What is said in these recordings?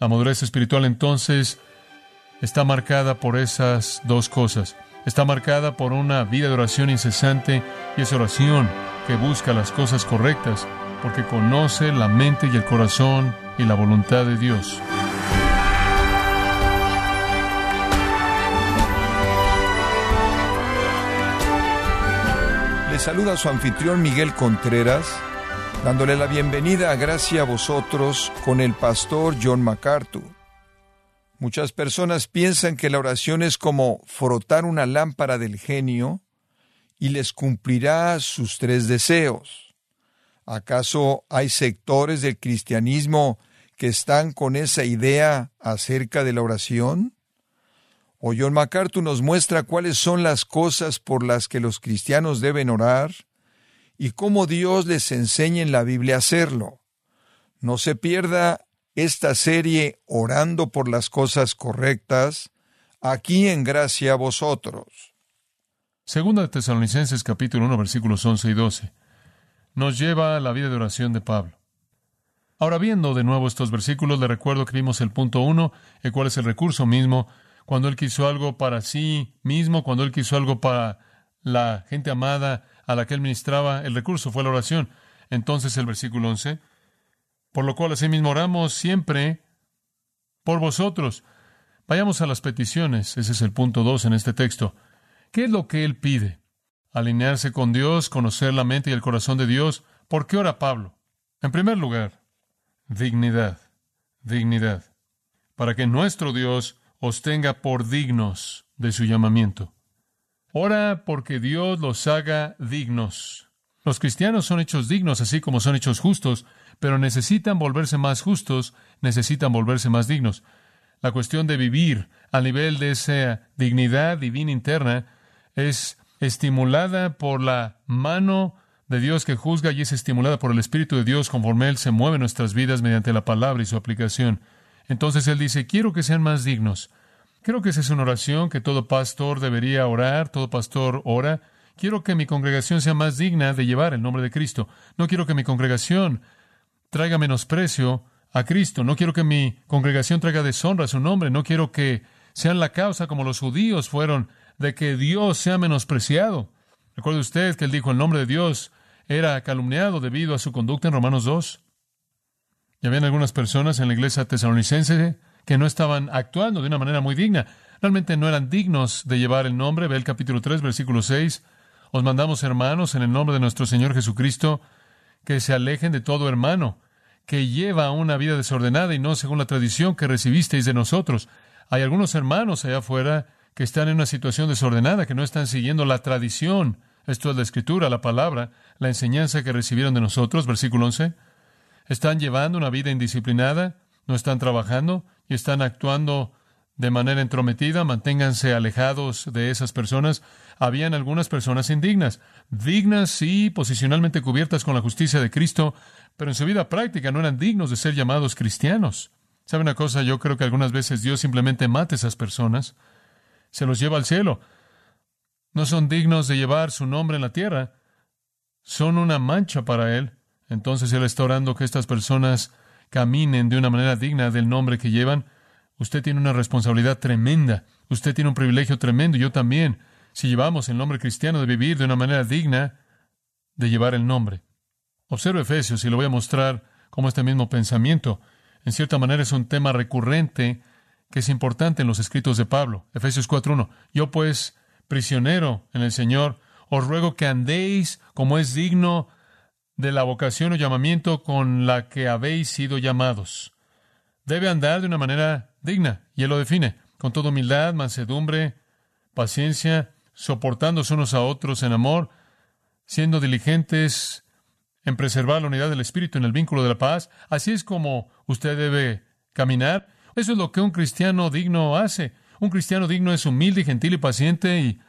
La madurez espiritual entonces está marcada por esas dos cosas. Está marcada por una vida de oración incesante y esa oración que busca las cosas correctas porque conoce la mente y el corazón y la voluntad de Dios. Le saluda su anfitrión Miguel Contreras, dándole la bienvenida a Gracia a vosotros con el pastor John MacArthur. Muchas personas piensan que la oración es como frotar una lámpara del genio y les cumplirá sus tres deseos. ¿Acaso hay sectores del cristianismo que están con esa idea acerca de la oración? O John MacArthur nos muestra cuáles son las cosas por las que los cristianos deben orar y cómo Dios les enseña en la Biblia a hacerlo. No se pierda esta serie Orando por las cosas correctas, aquí en gracia a vosotros. Segunda de Tesalonicenses capítulo 1 versículos 11 y 12 nos lleva a la vida de oración de Pablo. Ahora viendo de nuevo estos versículos, le recuerdo que vimos el punto 1, el cual es el recurso mismo, cuando él quiso algo para sí mismo, cuando él quiso algo para la gente amada a la que él ministraba, el recurso fue la oración. Entonces el versículo 11, por lo cual asimismo oramos siempre por vosotros. Vayamos a las peticiones, ese es el punto 2 en este texto. ¿Qué es lo que él pide? Alinearse con Dios, conocer la mente y el corazón de Dios. ¿Por qué ora Pablo? En primer lugar, dignidad, dignidad, para que nuestro Dios os tenga por dignos de su llamamiento. Ora porque Dios los haga dignos. Los cristianos son hechos dignos así como son hechos justos, pero necesitan volverse más justos, necesitan volverse más dignos. La cuestión de vivir a nivel de esa dignidad divina interna es estimulada por la mano de Dios que juzga y es estimulada por el Espíritu de Dios conforme Él se mueve nuestras vidas mediante la palabra y su aplicación. Entonces Él dice, quiero que sean más dignos. Creo que esa es una oración que todo pastor debería orar, todo pastor ora. Quiero que mi congregación sea más digna de llevar el nombre de Cristo. No quiero que mi congregación traiga menosprecio a Cristo. No quiero que mi congregación traiga deshonra a su nombre. No quiero que sean la causa como los judíos fueron de que Dios sea menospreciado. Recuerde usted que él dijo el nombre de Dios era calumniado debido a su conducta en Romanos 2. Y habían algunas personas en la iglesia tesalonicense que no estaban actuando de una manera muy digna. Realmente no eran dignos de llevar el nombre. Ve el capítulo 3, versículo 6. Os mandamos, hermanos, en el nombre de nuestro Señor Jesucristo, que se alejen de todo hermano, que lleva una vida desordenada y no según la tradición que recibisteis de nosotros. Hay algunos hermanos allá afuera que están en una situación desordenada, que no están siguiendo la tradición, esto es la escritura, la palabra, la enseñanza que recibieron de nosotros, versículo 11, están llevando una vida indisciplinada, no están trabajando y están actuando de manera entrometida, manténganse alejados de esas personas. Habían algunas personas indignas, dignas y posicionalmente cubiertas con la justicia de Cristo, pero en su vida práctica no eran dignos de ser llamados cristianos. ¿Sabe una cosa? Yo creo que algunas veces Dios simplemente mata a esas personas se los lleva al cielo. No son dignos de llevar su nombre en la tierra. Son una mancha para Él. Entonces Él está orando que estas personas caminen de una manera digna del nombre que llevan. Usted tiene una responsabilidad tremenda. Usted tiene un privilegio tremendo. Yo también. Si llevamos el nombre cristiano de vivir de una manera digna de llevar el nombre. Observe Efesios y lo voy a mostrar como este mismo pensamiento. En cierta manera es un tema recurrente que es importante en los escritos de Pablo. Efesios 4.1. Yo pues, prisionero en el Señor, os ruego que andéis como es digno de la vocación o llamamiento con la que habéis sido llamados. Debe andar de una manera digna, y él lo define, con toda humildad, mansedumbre, paciencia, soportándose unos a otros en amor, siendo diligentes en preservar la unidad del Espíritu en el vínculo de la paz. Así es como usted debe caminar. Eso es lo que un cristiano digno hace. Un cristiano digno es humilde, gentil y paciente y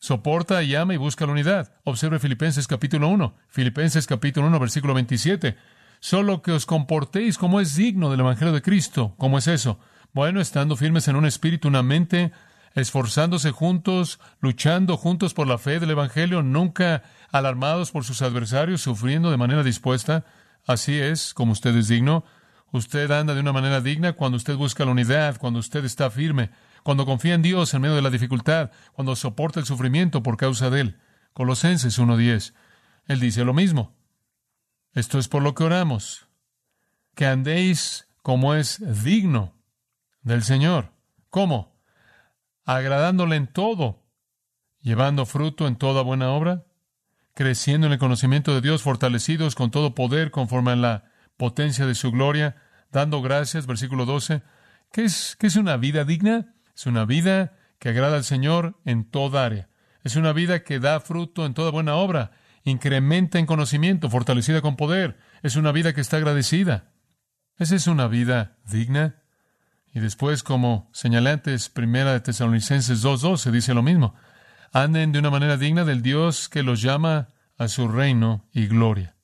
soporta y ama y busca la unidad. Observe Filipenses capítulo 1. Filipenses capítulo 1, versículo 27. Solo que os comportéis como es digno del Evangelio de Cristo. ¿Cómo es eso? Bueno, estando firmes en un espíritu, una mente, esforzándose juntos, luchando juntos por la fe del Evangelio, nunca alarmados por sus adversarios, sufriendo de manera dispuesta. Así es como usted es digno Usted anda de una manera digna cuando usted busca la unidad, cuando usted está firme, cuando confía en Dios en medio de la dificultad, cuando soporta el sufrimiento por causa de Él. Colosenses 1.10. Él dice lo mismo. Esto es por lo que oramos, que andéis como es digno del Señor. ¿Cómo? Agradándole en todo, llevando fruto en toda buena obra, creciendo en el conocimiento de Dios, fortalecidos con todo poder conforme a la potencia de su gloria, dando gracias, versículo 12. ¿Qué es, qué es una vida digna? Es una vida que agrada al Señor en toda área. Es una vida que da fruto en toda buena obra, incrementa en conocimiento, fortalecida con poder. Es una vida que está agradecida. ¿Esa es una vida digna? Y después, como señalé antes, primera de Tesalonicenses 2.12 dice lo mismo. Anden de una manera digna del Dios que los llama a su reino y gloria.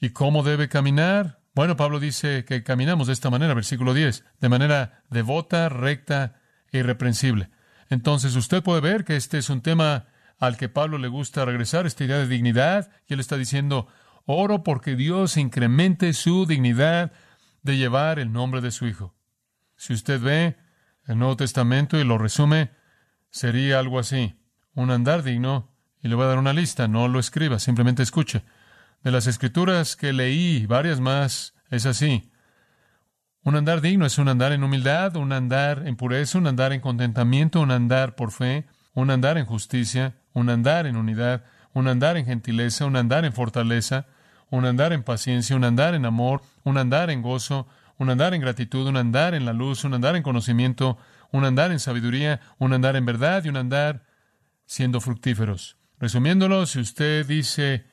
¿Y cómo debe caminar? Bueno, Pablo dice que caminamos de esta manera, versículo 10, de manera devota, recta e irreprensible. Entonces usted puede ver que este es un tema al que Pablo le gusta regresar, esta idea de dignidad, y él está diciendo, oro porque Dios incremente su dignidad de llevar el nombre de su Hijo. Si usted ve el Nuevo Testamento y lo resume, sería algo así, un andar digno, y le voy a dar una lista, no lo escriba, simplemente escuche. De las escrituras que leí, varias más, es así. Un andar digno es un andar en humildad, un andar en pureza, un andar en contentamiento, un andar por fe, un andar en justicia, un andar en unidad, un andar en gentileza, un andar en fortaleza, un andar en paciencia, un andar en amor, un andar en gozo, un andar en gratitud, un andar en la luz, un andar en conocimiento, un andar en sabiduría, un andar en verdad y un andar siendo fructíferos. Resumiéndolo, si usted dice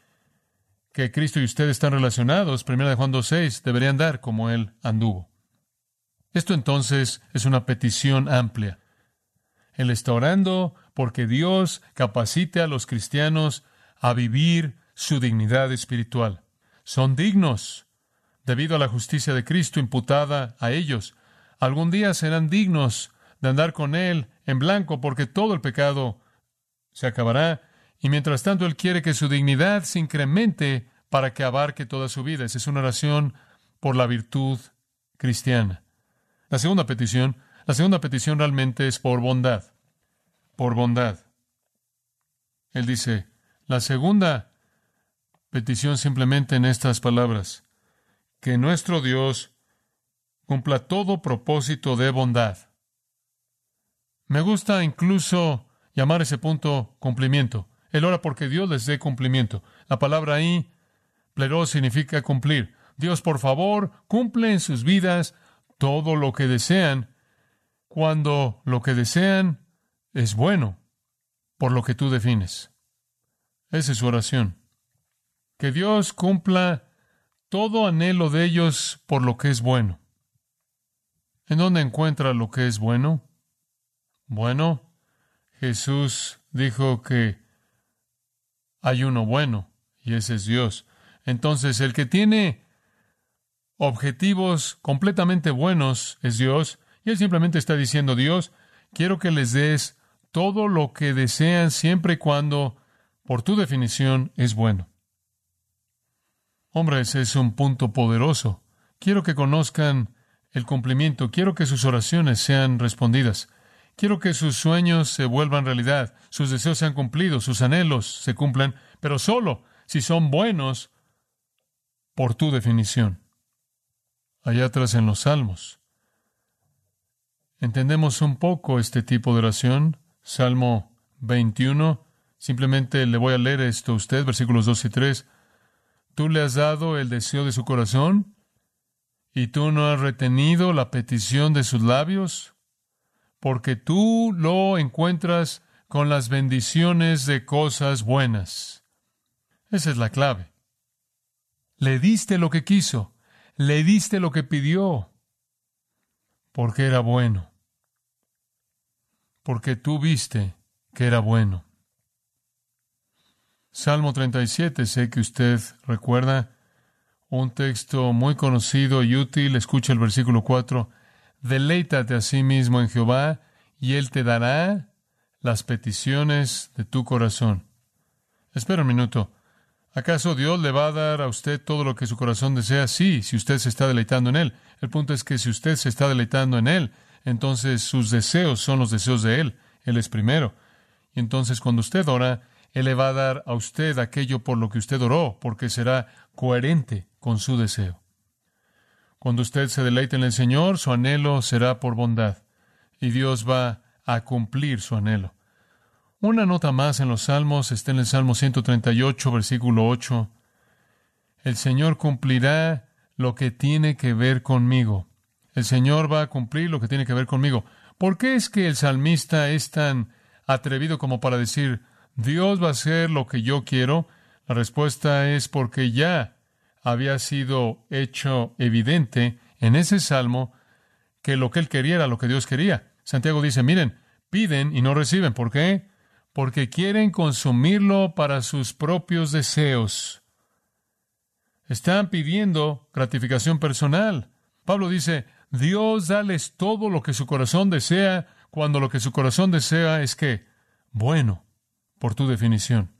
que Cristo y usted están relacionados, 1 Juan 2.6, deberían dar como Él anduvo. Esto entonces es una petición amplia. Él está orando porque Dios capacite a los cristianos a vivir su dignidad espiritual. Son dignos debido a la justicia de Cristo imputada a ellos. Algún día serán dignos de andar con Él en blanco porque todo el pecado se acabará y mientras tanto Él quiere que su dignidad se incremente para que abarque toda su vida. Esa es una oración por la virtud cristiana. La segunda petición, la segunda petición realmente es por bondad. Por bondad. Él dice, la segunda petición simplemente en estas palabras, que nuestro Dios cumpla todo propósito de bondad. Me gusta incluso llamar ese punto cumplimiento. Él ora porque Dios les dé cumplimiento. La palabra ahí, plero, significa cumplir. Dios, por favor, cumple en sus vidas todo lo que desean, cuando lo que desean es bueno, por lo que tú defines. Esa es su oración. Que Dios cumpla todo anhelo de ellos por lo que es bueno. ¿En dónde encuentra lo que es bueno? Bueno, Jesús dijo que hay uno bueno, y ese es Dios. Entonces, el que tiene objetivos completamente buenos es Dios, y Él simplemente está diciendo, Dios, quiero que les des todo lo que desean siempre y cuando, por tu definición, es bueno. Hombres, es un punto poderoso. Quiero que conozcan el cumplimiento, quiero que sus oraciones sean respondidas. Quiero que sus sueños se vuelvan realidad, sus deseos sean cumplidos, sus anhelos se cumplan, pero solo si son buenos por tu definición. Allá atrás en los Salmos. Entendemos un poco este tipo de oración. Salmo 21. Simplemente le voy a leer esto a usted, versículos 2 y 3. Tú le has dado el deseo de su corazón y tú no has retenido la petición de sus labios porque tú lo encuentras con las bendiciones de cosas buenas. Esa es la clave. Le diste lo que quiso, le diste lo que pidió, porque era bueno, porque tú viste que era bueno. Salmo 37, sé que usted recuerda un texto muy conocido y útil, escucha el versículo 4. Deleítate a sí mismo en Jehová, y Él te dará las peticiones de tu corazón. Espera un minuto. ¿Acaso Dios le va a dar a usted todo lo que su corazón desea? Sí, si usted se está deleitando en Él. El punto es que si usted se está deleitando en Él, entonces sus deseos son los deseos de Él. Él es primero. Y entonces cuando usted ora, Él le va a dar a usted aquello por lo que usted oró, porque será coherente con su deseo. Cuando usted se deleite en el Señor, su anhelo será por bondad, y Dios va a cumplir su anhelo. Una nota más en los Salmos está en el Salmo 138, versículo 8. El Señor cumplirá lo que tiene que ver conmigo. El Señor va a cumplir lo que tiene que ver conmigo. ¿Por qué es que el salmista es tan atrevido como para decir, Dios va a hacer lo que yo quiero? La respuesta es porque ya había sido hecho evidente en ese salmo que lo que él quería era lo que Dios quería. Santiago dice, miren, piden y no reciben. ¿Por qué? Porque quieren consumirlo para sus propios deseos. Están pidiendo gratificación personal. Pablo dice, Dios dales todo lo que su corazón desea, cuando lo que su corazón desea es que, bueno, por tu definición.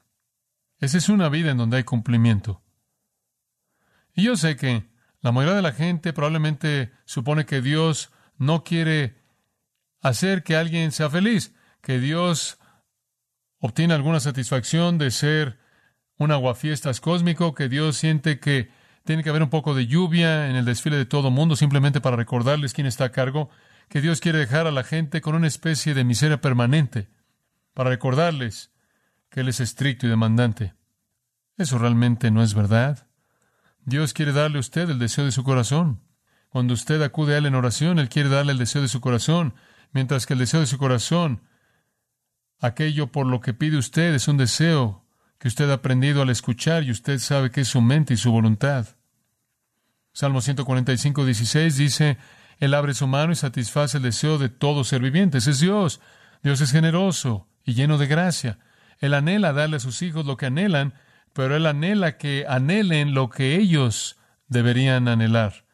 Esa es una vida en donde hay cumplimiento. Y yo sé que la mayoría de la gente probablemente supone que Dios no quiere hacer que alguien sea feliz, que Dios obtiene alguna satisfacción de ser un aguafiestas cósmico, que Dios siente que tiene que haber un poco de lluvia en el desfile de todo mundo simplemente para recordarles quién está a cargo, que Dios quiere dejar a la gente con una especie de miseria permanente, para recordarles que Él es estricto y demandante. Eso realmente no es verdad. Dios quiere darle a usted el deseo de su corazón. Cuando usted acude a Él en oración, Él quiere darle el deseo de su corazón, mientras que el deseo de su corazón, aquello por lo que pide usted, es un deseo que usted ha aprendido al escuchar y usted sabe que es su mente y su voluntad. Salmo 145, 16 dice, Él abre su mano y satisface el deseo de todo ser viviente. es Dios. Dios es generoso y lleno de gracia. Él anhela darle a sus hijos lo que anhelan, pero Él anhela que anhelen lo que ellos deberían anhelar.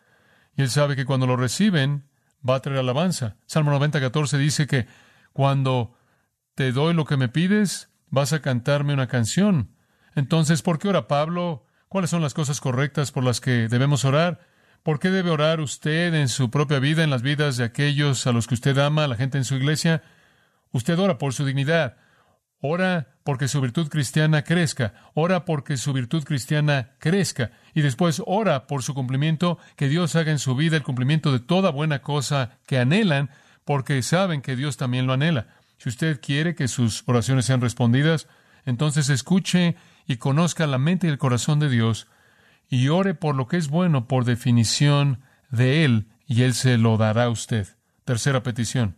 Y Él sabe que cuando lo reciben, va a traer alabanza. Salmo 90, 14 dice que cuando te doy lo que me pides, vas a cantarme una canción. Entonces, ¿por qué ora Pablo? ¿Cuáles son las cosas correctas por las que debemos orar? ¿Por qué debe orar usted en su propia vida, en las vidas de aquellos a los que usted ama, la gente en su iglesia? Usted ora por su dignidad. Ora porque su virtud cristiana crezca. Ora porque su virtud cristiana crezca. Y después ora por su cumplimiento, que Dios haga en su vida el cumplimiento de toda buena cosa que anhelan, porque saben que Dios también lo anhela. Si usted quiere que sus oraciones sean respondidas, entonces escuche y conozca la mente y el corazón de Dios y ore por lo que es bueno por definición de Él y Él se lo dará a usted. Tercera petición.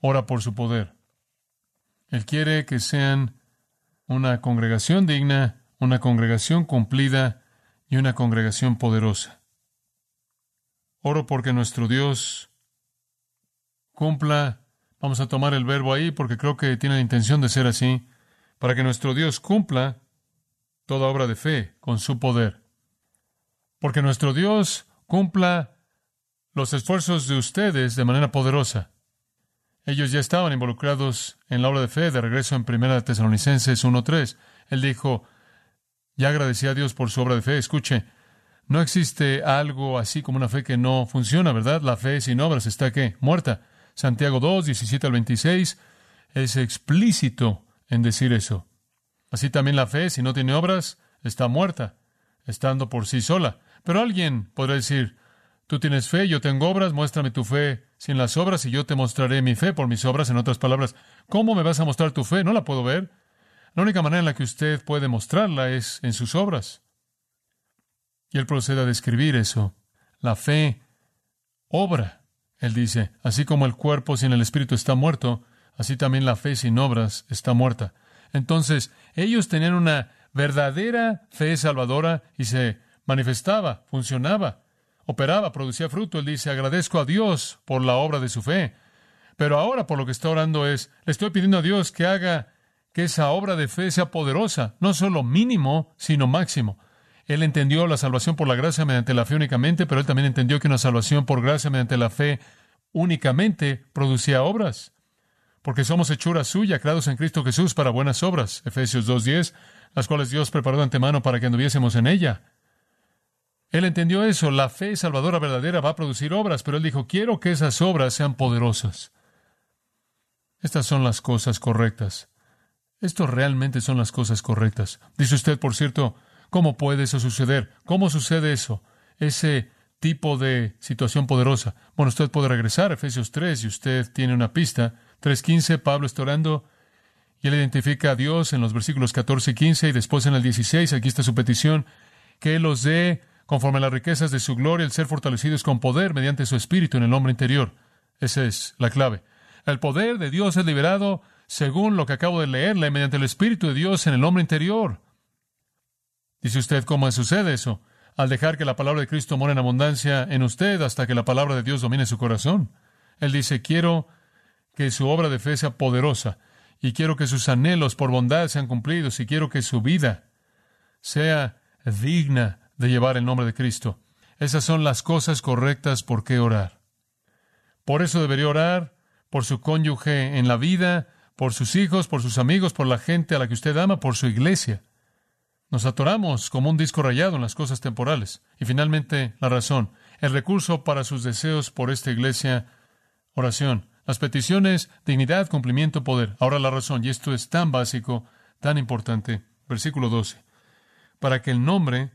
Ora por su poder. Él quiere que sean una congregación digna, una congregación cumplida y una congregación poderosa. Oro porque nuestro Dios cumpla Vamos a tomar el verbo ahí porque creo que tiene la intención de ser así, para que nuestro Dios cumpla toda obra de fe con su poder. Porque nuestro Dios cumpla los esfuerzos de ustedes de manera poderosa. Ellos ya estaban involucrados en la obra de fe de regreso en 1 Tesalonicenses 1.3. Él dijo, ya agradecí a Dios por su obra de fe. Escuche, no existe algo así como una fe que no funciona, ¿verdad? La fe sin obras está ¿qué? Muerta. Santiago 2, 17 al 26, es explícito en decir eso. Así también la fe, si no tiene obras, está muerta, estando por sí sola. Pero alguien podrá decir, tú tienes fe, yo tengo obras, muéstrame tu fe sin las obras y yo te mostraré mi fe por mis obras. En otras palabras, ¿cómo me vas a mostrar tu fe? No la puedo ver. La única manera en la que usted puede mostrarla es en sus obras. Y él procede a describir eso. La fe obra. Él dice, así como el cuerpo sin el espíritu está muerto, así también la fe sin obras está muerta. Entonces, ellos tenían una verdadera fe salvadora y se manifestaba, funcionaba, operaba, producía fruto. Él dice, agradezco a Dios por la obra de su fe. Pero ahora por lo que está orando es, le estoy pidiendo a Dios que haga que esa obra de fe sea poderosa, no solo mínimo, sino máximo. Él entendió la salvación por la gracia mediante la fe únicamente, pero él también entendió que una salvación por gracia mediante la fe únicamente producía obras. Porque somos hechura suya, creados en Cristo Jesús para buenas obras. Efesios 2.10. las cuales Dios preparó de antemano para que anduviésemos en ella. Él entendió eso, la fe salvadora verdadera va a producir obras, pero él dijo, quiero que esas obras sean poderosas. Estas son las cosas correctas. Esto realmente son las cosas correctas. Dice usted, por cierto, ¿cómo puede eso suceder? ¿Cómo sucede eso? Ese tipo de situación poderosa. Bueno, usted puede regresar a Efesios 3 y usted tiene una pista. 3.15, Pablo está orando y él identifica a Dios en los versículos 14 y 15 y después en el 16, aquí está su petición, que Él los dé conforme a las riquezas de su gloria, el ser fortalecidos con poder mediante su espíritu en el hombre interior. Esa es la clave. El poder de Dios es liberado según lo que acabo de leerle mediante el espíritu de Dios en el hombre interior. Dice usted cómo sucede eso, al dejar que la palabra de Cristo mora en abundancia en usted hasta que la palabra de Dios domine su corazón. Él dice, quiero que su obra de fe sea poderosa y quiero que sus anhelos por bondad sean cumplidos y quiero que su vida sea digna de llevar el nombre de Cristo. Esas son las cosas correctas por qué orar. Por eso debería orar por su cónyuge en la vida, por sus hijos, por sus amigos, por la gente a la que usted ama, por su iglesia. Nos atoramos como un disco rayado en las cosas temporales. Y finalmente, la razón, el recurso para sus deseos por esta iglesia, oración. Las peticiones, dignidad, cumplimiento, poder. Ahora la razón, y esto es tan básico, tan importante. Versículo 12. Para que el nombre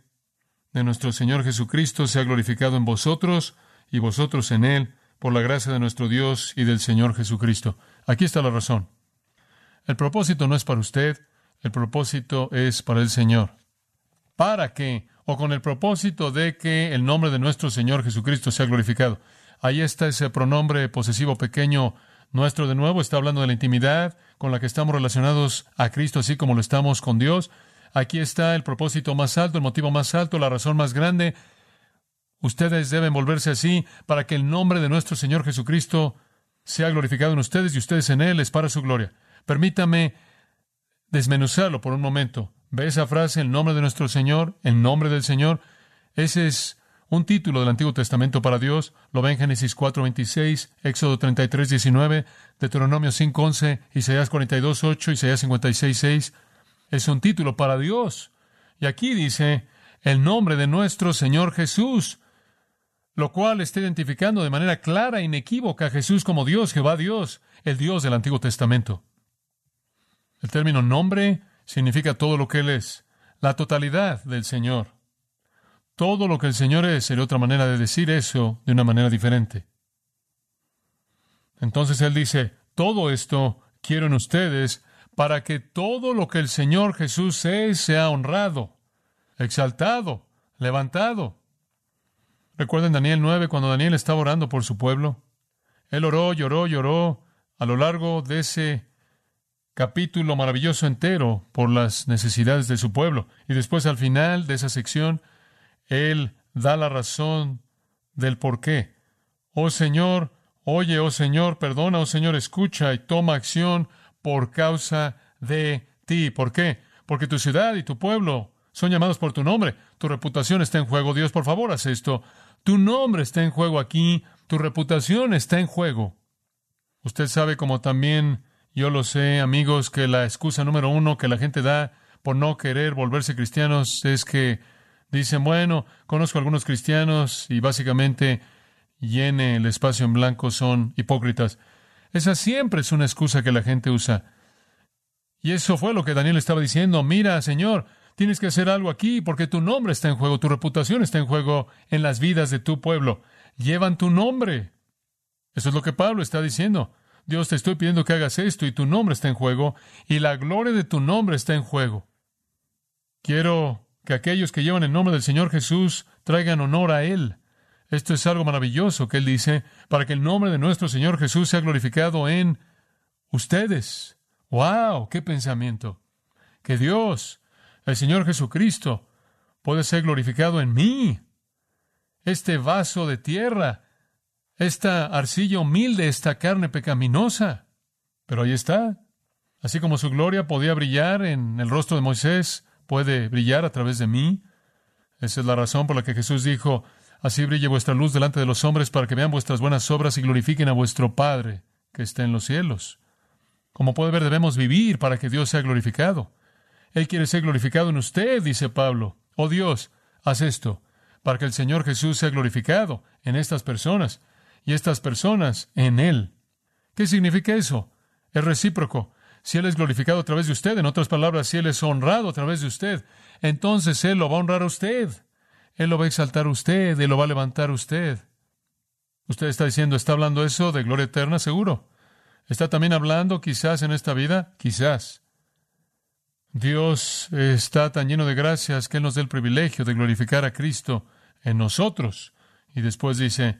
de nuestro Señor Jesucristo sea glorificado en vosotros y vosotros en Él, por la gracia de nuestro Dios y del Señor Jesucristo. Aquí está la razón. El propósito no es para usted, el propósito es para el Señor. ¿Para qué? O con el propósito de que el nombre de nuestro Señor Jesucristo sea glorificado. Ahí está ese pronombre posesivo pequeño nuestro de nuevo, está hablando de la intimidad con la que estamos relacionados a Cristo, así como lo estamos con Dios. Aquí está el propósito más alto, el motivo más alto, la razón más grande. Ustedes deben volverse así para que el nombre de nuestro Señor Jesucristo sea glorificado en ustedes y ustedes en Él es para su gloria. Permítame desmenuzarlo por un momento. ¿Ve esa frase, el nombre de nuestro Señor, el nombre del Señor? Ese es un título del Antiguo Testamento para Dios. Lo ve en Génesis 4.26, Éxodo 33.19, Deuteronomio 5.11, Isaías 42.8, Isaías 56.6. Es un título para Dios. Y aquí dice el nombre de nuestro Señor Jesús, lo cual está identificando de manera clara e inequívoca Jesús como Dios, Jehová Dios, el Dios del Antiguo Testamento. El término nombre significa todo lo que Él es, la totalidad del Señor. Todo lo que el Señor es sería otra manera de decir eso de una manera diferente. Entonces Él dice, todo esto quiero en ustedes para que todo lo que el Señor Jesús es sea honrado, exaltado, levantado. Recuerden Daniel 9 cuando Daniel estaba orando por su pueblo. Él oró, lloró, lloró a lo largo de ese capítulo maravilloso entero por las necesidades de su pueblo. Y después al final de esa sección, Él da la razón del por qué. Oh Señor, oye, oh Señor, perdona, oh Señor, escucha y toma acción por causa de ti. ¿Por qué? Porque tu ciudad y tu pueblo son llamados por tu nombre. Tu reputación está en juego. Dios, por favor, haz esto. Tu nombre está en juego aquí. Tu reputación está en juego. Usted sabe como también yo lo sé, amigos, que la excusa número uno que la gente da por no querer volverse cristianos es que dicen, bueno, conozco a algunos cristianos y básicamente llene el espacio en blanco son hipócritas. Esa siempre es una excusa que la gente usa. Y eso fue lo que Daniel estaba diciendo. Mira, Señor, tienes que hacer algo aquí porque tu nombre está en juego, tu reputación está en juego en las vidas de tu pueblo. Llevan tu nombre. Eso es lo que Pablo está diciendo. Dios, te estoy pidiendo que hagas esto y tu nombre está en juego y la gloria de tu nombre está en juego. Quiero que aquellos que llevan el nombre del Señor Jesús traigan honor a Él. Esto es algo maravilloso que Él dice, para que el nombre de nuestro Señor Jesús sea glorificado en ustedes. ¡Wow! ¡Qué pensamiento! Que Dios, el Señor Jesucristo, puede ser glorificado en mí. Este vaso de tierra esta arcilla humilde, esta carne pecaminosa. Pero ahí está. Así como su gloria podía brillar en el rostro de Moisés, puede brillar a través de mí. Esa es la razón por la que Jesús dijo, así brille vuestra luz delante de los hombres para que vean vuestras buenas obras y glorifiquen a vuestro Padre que está en los cielos. Como puede ver, debemos vivir para que Dios sea glorificado. Él quiere ser glorificado en usted, dice Pablo. Oh Dios, haz esto, para que el Señor Jesús sea glorificado en estas personas y estas personas en Él. ¿Qué significa eso? Es recíproco. Si Él es glorificado a través de usted, en otras palabras, si Él es honrado a través de usted, entonces Él lo va a honrar a usted. Él lo va a exaltar a usted, Él lo va a levantar a usted. Usted está diciendo, ¿está hablando eso de gloria eterna? Seguro. ¿Está también hablando quizás en esta vida? Quizás. Dios está tan lleno de gracias que Él nos dé el privilegio de glorificar a Cristo en nosotros. Y después dice,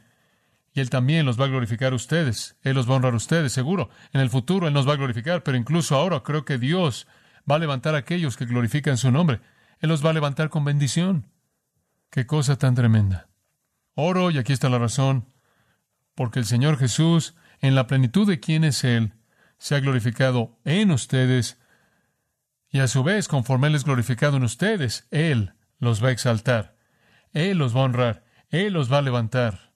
y Él también los va a glorificar a ustedes. Él los va a honrar a ustedes, seguro. En el futuro Él nos va a glorificar, pero incluso ahora creo que Dios va a levantar a aquellos que glorifican su nombre. Él los va a levantar con bendición. Qué cosa tan tremenda. Oro, y aquí está la razón, porque el Señor Jesús, en la plenitud de quien es Él, se ha glorificado en ustedes, y a su vez, conforme Él es glorificado en ustedes, Él los va a exaltar, Él los va a honrar, Él los va a levantar.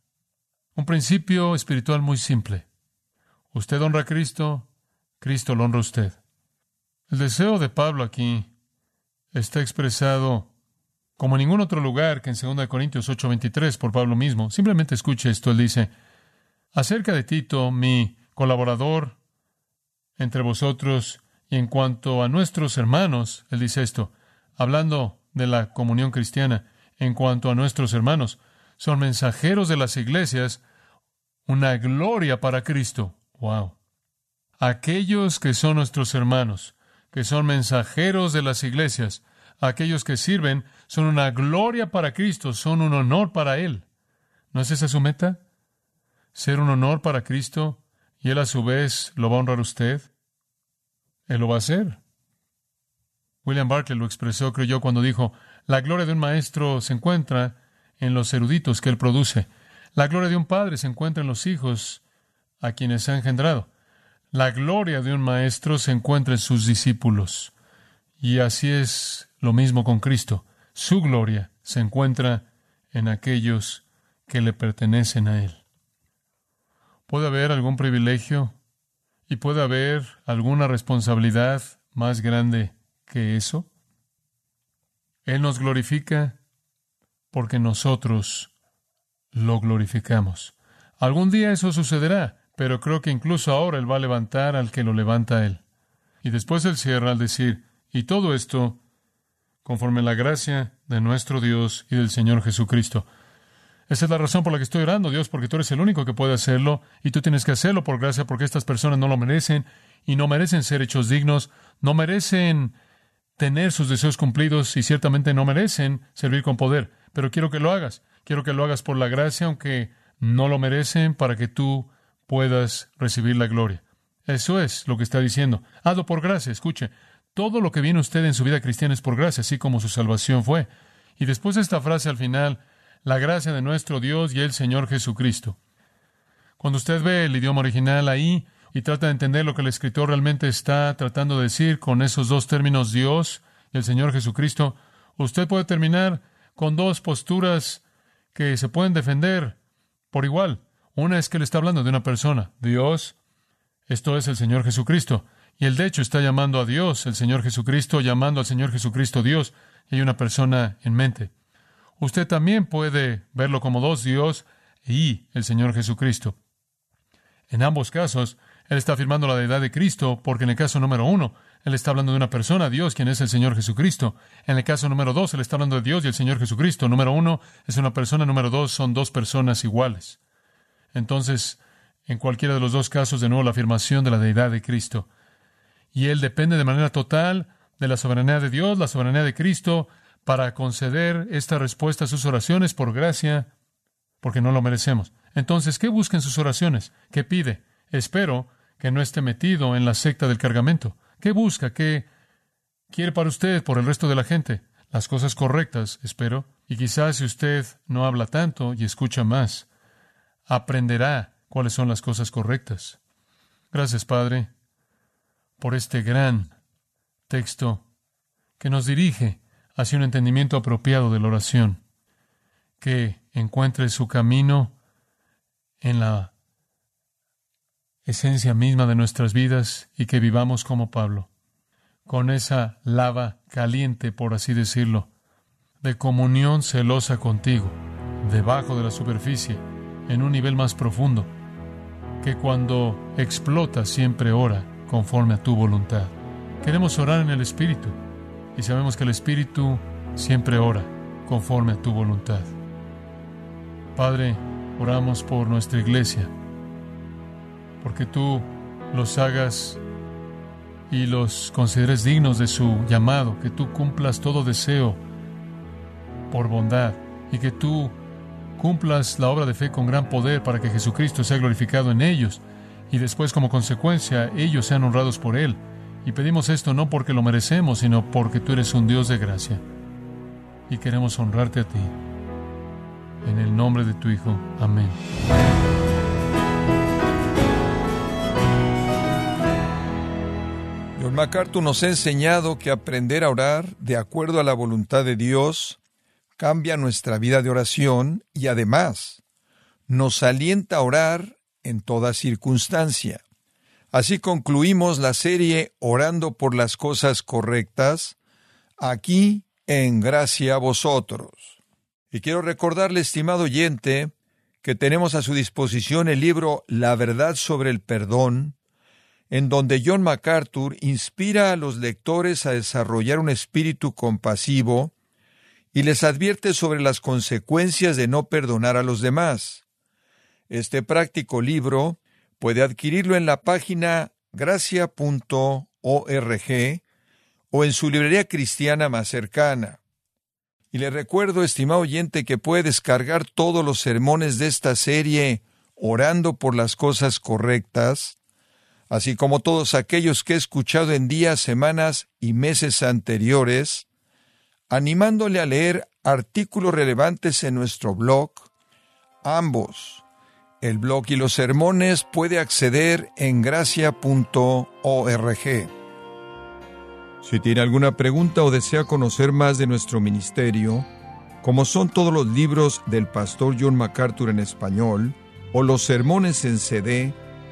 Un principio espiritual muy simple. Usted honra a Cristo, Cristo lo honra a usted. El deseo de Pablo aquí está expresado como en ningún otro lugar que en 2 Corintios 8:23 por Pablo mismo. Simplemente escuche esto. Él dice, acerca de Tito, mi colaborador entre vosotros, y en cuanto a nuestros hermanos, él dice esto, hablando de la comunión cristiana, en cuanto a nuestros hermanos, son mensajeros de las iglesias, una gloria para Cristo. Wow. Aquellos que son nuestros hermanos, que son mensajeros de las iglesias, aquellos que sirven, son una gloria para Cristo, son un honor para Él. ¿No es esa su meta? Ser un honor para Cristo y Él a su vez lo va a honrar a usted. Él lo va a hacer. William Barclay lo expresó, creo yo, cuando dijo, la gloria de un maestro se encuentra en los eruditos que él produce. La gloria de un padre se encuentra en los hijos a quienes ha engendrado. La gloria de un maestro se encuentra en sus discípulos. Y así es lo mismo con Cristo. Su gloria se encuentra en aquellos que le pertenecen a Él. ¿Puede haber algún privilegio y puede haber alguna responsabilidad más grande que eso? Él nos glorifica porque nosotros lo glorificamos. Algún día eso sucederá, pero creo que incluso ahora Él va a levantar al que lo levanta a Él. Y después Él cierra al decir, y todo esto conforme la gracia de nuestro Dios y del Señor Jesucristo. Esa es la razón por la que estoy orando, Dios, porque tú eres el único que puede hacerlo y tú tienes que hacerlo por gracia porque estas personas no lo merecen y no merecen ser hechos dignos, no merecen tener sus deseos cumplidos y ciertamente no merecen servir con poder pero quiero que lo hagas. Quiero que lo hagas por la gracia, aunque no lo merecen, para que tú puedas recibir la gloria. Eso es lo que está diciendo. Hazlo por gracia. Escuche, todo lo que viene usted en su vida cristiana es por gracia, así como su salvación fue. Y después de esta frase al final, la gracia de nuestro Dios y el Señor Jesucristo. Cuando usted ve el idioma original ahí y trata de entender lo que el escritor realmente está tratando de decir con esos dos términos Dios y el Señor Jesucristo, usted puede terminar con dos posturas que se pueden defender por igual. Una es que él está hablando de una persona, Dios, esto es el Señor Jesucristo. Y él de hecho está llamando a Dios, el Señor Jesucristo, llamando al Señor Jesucristo Dios, y hay una persona en mente. Usted también puede verlo como dos Dios y el Señor Jesucristo. En ambos casos, él está afirmando la deidad de Cristo, porque en el caso número uno, él está hablando de una persona, Dios, quien es el Señor Jesucristo. En el caso número dos, Él está hablando de Dios y el Señor Jesucristo. Número uno es una persona, número dos son dos personas iguales. Entonces, en cualquiera de los dos casos, de nuevo la afirmación de la deidad de Cristo. Y Él depende de manera total de la soberanía de Dios, la soberanía de Cristo, para conceder esta respuesta a sus oraciones por gracia, porque no lo merecemos. Entonces, ¿qué busca en sus oraciones? ¿Qué pide? Espero que no esté metido en la secta del cargamento. ¿Qué busca? ¿Qué quiere para usted, por el resto de la gente? Las cosas correctas, espero. Y quizás si usted no habla tanto y escucha más, aprenderá cuáles son las cosas correctas. Gracias, Padre, por este gran texto que nos dirige hacia un entendimiento apropiado de la oración, que encuentre su camino en la esencia misma de nuestras vidas y que vivamos como Pablo, con esa lava caliente, por así decirlo, de comunión celosa contigo, debajo de la superficie, en un nivel más profundo, que cuando explota siempre ora conforme a tu voluntad. Queremos orar en el Espíritu y sabemos que el Espíritu siempre ora conforme a tu voluntad. Padre, oramos por nuestra iglesia, porque tú los hagas y los consideres dignos de su llamado, que tú cumplas todo deseo por bondad y que tú cumplas la obra de fe con gran poder para que Jesucristo sea glorificado en ellos y después como consecuencia ellos sean honrados por Él. Y pedimos esto no porque lo merecemos, sino porque tú eres un Dios de gracia. Y queremos honrarte a ti. En el nombre de tu Hijo. Amén. MacArthur nos ha enseñado que aprender a orar de acuerdo a la voluntad de Dios cambia nuestra vida de oración y además nos alienta a orar en toda circunstancia. Así concluimos la serie Orando por las cosas correctas, aquí en gracia a vosotros. Y quiero recordarle, estimado oyente, que tenemos a su disposición el libro La verdad sobre el perdón, en donde John MacArthur inspira a los lectores a desarrollar un espíritu compasivo y les advierte sobre las consecuencias de no perdonar a los demás. Este práctico libro puede adquirirlo en la página gracia.org o en su librería cristiana más cercana. Y le recuerdo, estimado oyente, que puede descargar todos los sermones de esta serie orando por las cosas correctas, así como todos aquellos que he escuchado en días, semanas y meses anteriores, animándole a leer artículos relevantes en nuestro blog, ambos. El blog y los sermones puede acceder en gracia.org. Si tiene alguna pregunta o desea conocer más de nuestro ministerio, como son todos los libros del pastor John MacArthur en español o los sermones en CD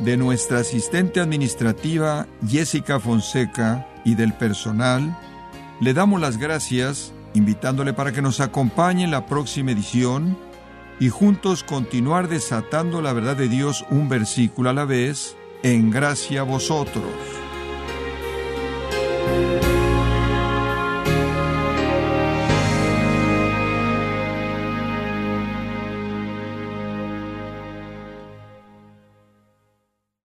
de nuestra asistente administrativa Jessica Fonseca y del personal, le damos las gracias invitándole para que nos acompañe en la próxima edición y juntos continuar desatando la verdad de Dios un versículo a la vez en gracia a vosotros.